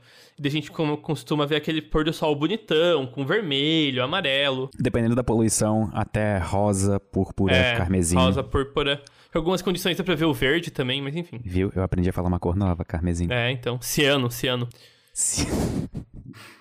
a gente costuma ver aquele pôr do sol bonitão, com vermelho, amarelo. Dependendo da poluição, até rosa, púrpura, é, carmesim. Rosa, púrpura. Algumas condições dá pra ver o verde também, mas enfim. Viu? Eu aprendi a falar uma cor nova, carmesim. É, então. Ciano, ciano. Ciano.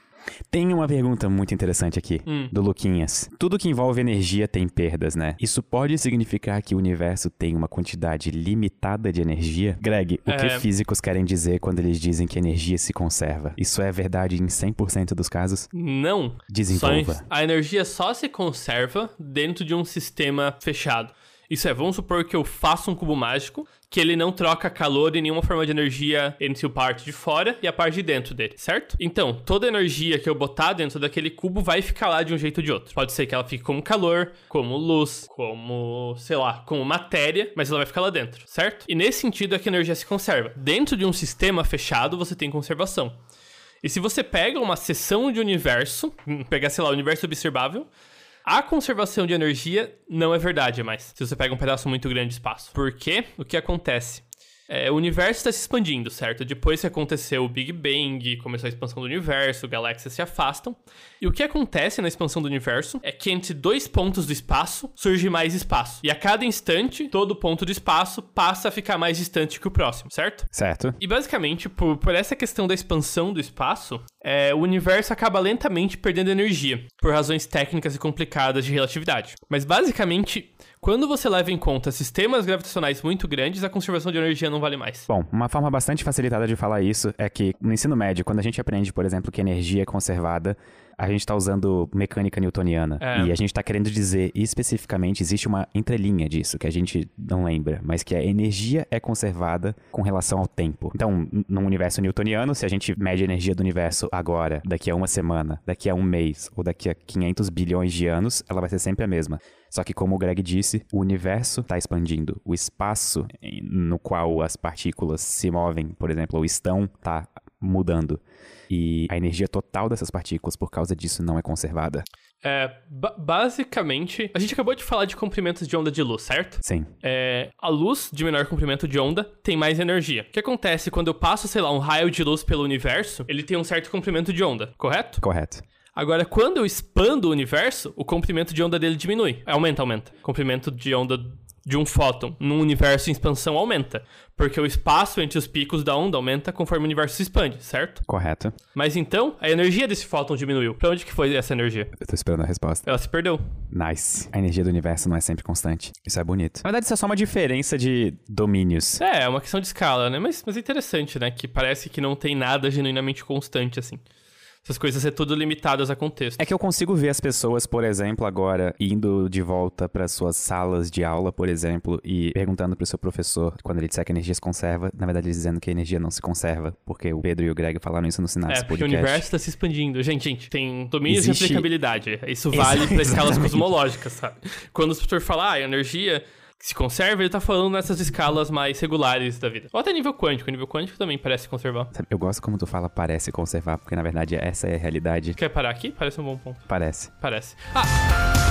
Tem uma pergunta muito interessante aqui, hum. do Luquinhas. Tudo que envolve energia tem perdas, né? Isso pode significar que o universo tem uma quantidade limitada de energia? Greg, o é... que físicos querem dizer quando eles dizem que energia se conserva? Isso é verdade em 100% dos casos? Não. Desenvolva. A energia só se conserva dentro de um sistema fechado. Isso é, vamos supor que eu faço um cubo mágico que ele não troca calor em nenhuma forma de energia entre a parte de fora e a parte de dentro dele, certo? Então, toda energia que eu botar dentro daquele cubo vai ficar lá de um jeito ou de outro. Pode ser que ela fique como calor, como luz, como, sei lá, como matéria, mas ela vai ficar lá dentro, certo? E nesse sentido é que a energia se conserva. Dentro de um sistema fechado, você tem conservação. E se você pega uma seção de universo, hum, pegar, sei lá, o universo observável, a conservação de energia não é verdade mais. Se você pega um pedaço muito grande de espaço. Porque o que acontece? É, o universo está se expandindo, certo? Depois que aconteceu o Big Bang, começou a expansão do universo, galáxias se afastam. E o que acontece na expansão do universo é que entre dois pontos do espaço surge mais espaço. E a cada instante, todo ponto do espaço passa a ficar mais distante que o próximo, certo? Certo. E basicamente, por, por essa questão da expansão do espaço, é, o universo acaba lentamente perdendo energia, por razões técnicas e complicadas de relatividade. Mas basicamente, quando você leva em conta sistemas gravitacionais muito grandes, a conservação de energia não vale mais. Bom, uma forma bastante facilitada de falar isso é que no ensino médio, quando a gente aprende, por exemplo, que energia é conservada, a gente está usando mecânica newtoniana. É. E a gente está querendo dizer especificamente, existe uma entrelinha disso que a gente não lembra, mas que a energia é conservada com relação ao tempo. Então, no universo newtoniano, se a gente mede a energia do universo agora, daqui a uma semana, daqui a um mês ou daqui a 500 bilhões de anos, ela vai ser sempre a mesma. Só que, como o Greg disse, o universo está expandindo. O espaço no qual as partículas se movem, por exemplo, ou estão, está mudando. E a energia total dessas partículas, por causa disso, não é conservada. É, basicamente, a gente acabou de falar de comprimentos de onda de luz, certo? Sim. É, a luz de menor comprimento de onda tem mais energia. O que acontece quando eu passo, sei lá, um raio de luz pelo universo, ele tem um certo comprimento de onda, correto? Correto. Agora, quando eu expando o universo, o comprimento de onda dele diminui. Aumenta, aumenta. Comprimento de onda de um fóton num universo em expansão aumenta. Porque o espaço entre os picos da onda aumenta conforme o universo se expande, certo? Correto. Mas então, a energia desse fóton diminuiu. Pra onde que foi essa energia? Eu tô esperando a resposta. Ela se perdeu. Nice. A energia do universo não é sempre constante. Isso é bonito. Na verdade, isso é só uma diferença de domínios. É, é uma questão de escala, né? Mas, mas é interessante, né? Que parece que não tem nada genuinamente constante, assim essas coisas ser tudo limitadas a contexto. É que eu consigo ver as pessoas, por exemplo, agora indo de volta para suas salas de aula, por exemplo, e perguntando pro seu professor, quando ele disser que a energia se conserva, na verdade dizendo que a energia não se conserva, porque o Pedro e o Greg falaram isso no Sinapse É, porque podcast. o universo está se expandindo. Gente, gente, tem domínios Existe... de aplicabilidade. Isso vale para escalas cosmológicas, sabe? Quando o professor fala, ah, energia se conserva, ele tá falando nessas escalas mais regulares da vida. Ou até nível quântico. nível quântico também parece conservar. Eu gosto como tu fala parece conservar, porque na verdade essa é a realidade. Quer parar aqui? Parece um bom ponto. Parece. Parece. Ah!